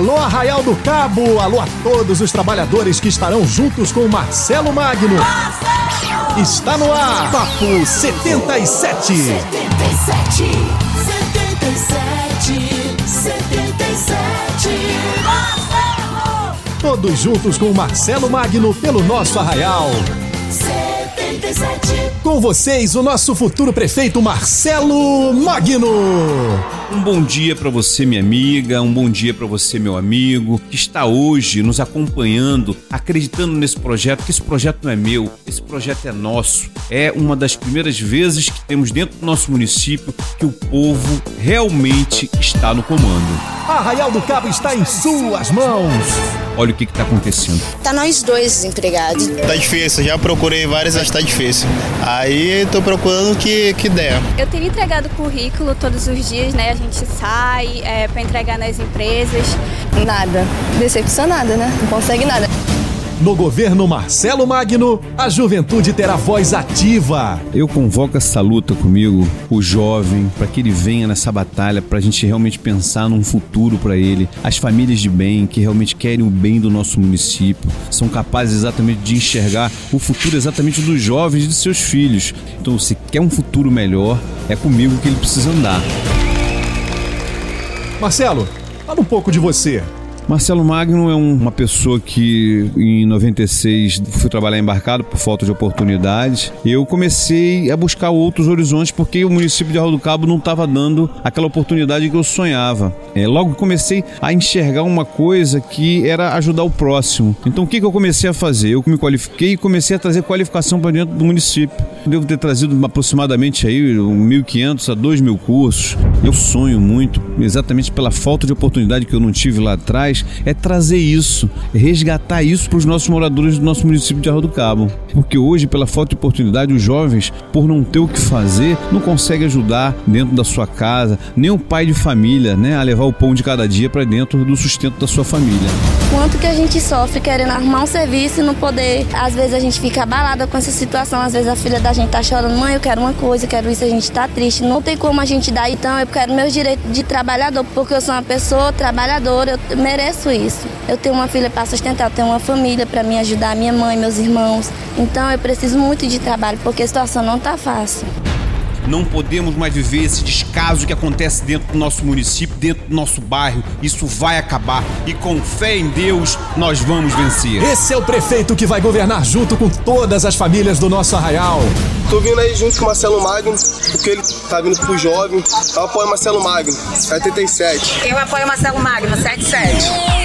Alô, Arraial do Cabo! Alô a todos os trabalhadores que estarão juntos com Marcelo Magno. Está no ar, Papo 77. 77, 77, 77. Marcelo! Todos juntos com Marcelo Magno pelo nosso Arraial. 77. Com vocês, o nosso futuro prefeito Marcelo Magno. Um bom dia para você, minha amiga, um bom dia para você, meu amigo, que está hoje nos acompanhando, acreditando nesse projeto, que esse projeto não é meu, esse projeto é nosso. É uma das primeiras vezes que temos dentro do nosso município que o povo realmente está no comando. Arraial do Cabo está em suas mãos. Olha o que está acontecendo. Tá nós dois desempregados. Tá difícil, já procurei várias, mas tá difícil. Aí tô procurando que, que der. Eu tenho entregado currículo todos os dias, né? A gente sai é, para entregar nas empresas. Nada. Decepcionada, né? Não consegue nada. No governo Marcelo Magno, a juventude terá voz ativa. Eu convoco essa luta comigo, o jovem, para que ele venha nessa batalha, para a gente realmente pensar num futuro para ele. As famílias de bem, que realmente querem o bem do nosso município, são capazes exatamente de enxergar o futuro exatamente dos jovens e de seus filhos. Então, se quer um futuro melhor, é comigo que ele precisa andar. Marcelo, fala um pouco de você. Marcelo Magno é um, uma pessoa que em 96 fui trabalhar embarcado por falta de oportunidade. Eu comecei a buscar outros horizontes porque o município de Arroio do Cabo não estava dando aquela oportunidade que eu sonhava. É, logo comecei a enxergar uma coisa que era ajudar o próximo. Então o que, que eu comecei a fazer? Eu me qualifiquei e comecei a trazer qualificação para dentro do município. Devo ter trazido aproximadamente aí 1.500 a 2.000 cursos. Eu sonho muito, exatamente pela falta de oportunidade que eu não tive lá atrás, é trazer isso, resgatar isso para os nossos moradores do nosso município de Arroio do Cabo. Porque hoje, pela falta de oportunidade, os jovens, por não ter o que fazer, não conseguem ajudar dentro da sua casa, nem o pai de família, né, a levar o pão de cada dia para dentro do sustento da sua família. Quanto que a gente sofre querendo arrumar um serviço e não poder. Às vezes a gente fica abalada com essa situação, às vezes a filha da gente tá chorando, mãe, eu quero uma coisa, eu quero isso, a gente tá triste. Não tem como a gente dar, então eu quero meus direitos de trabalhador, porque eu sou uma pessoa trabalhadora, eu mereço isso. Eu tenho uma filha para sustentar, eu tenho uma família para me ajudar, minha mãe, meus irmãos. Então eu preciso muito de trabalho porque a situação não está fácil. Não podemos mais viver esse descaso que acontece dentro do nosso município, dentro do nosso bairro. Isso vai acabar e com fé em Deus nós vamos vencer. Esse é o prefeito que vai governar junto com todas as famílias do nosso arraial. Tô vindo aí junto com o Marcelo Magno, porque ele tá vindo pro jovem. Eu apoio Marcelo Magno, 77. Eu apoio Marcelo Magno, 77.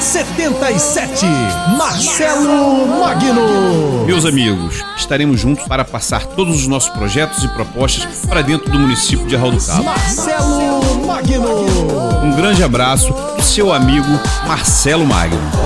77 Marcelo Magno. Meus amigos, estaremos juntos para passar todos os nossos projetos e propostas para dentro do município de Arraul do Cabo. Marcelo Magno. Um grande abraço do seu amigo Marcelo Magno.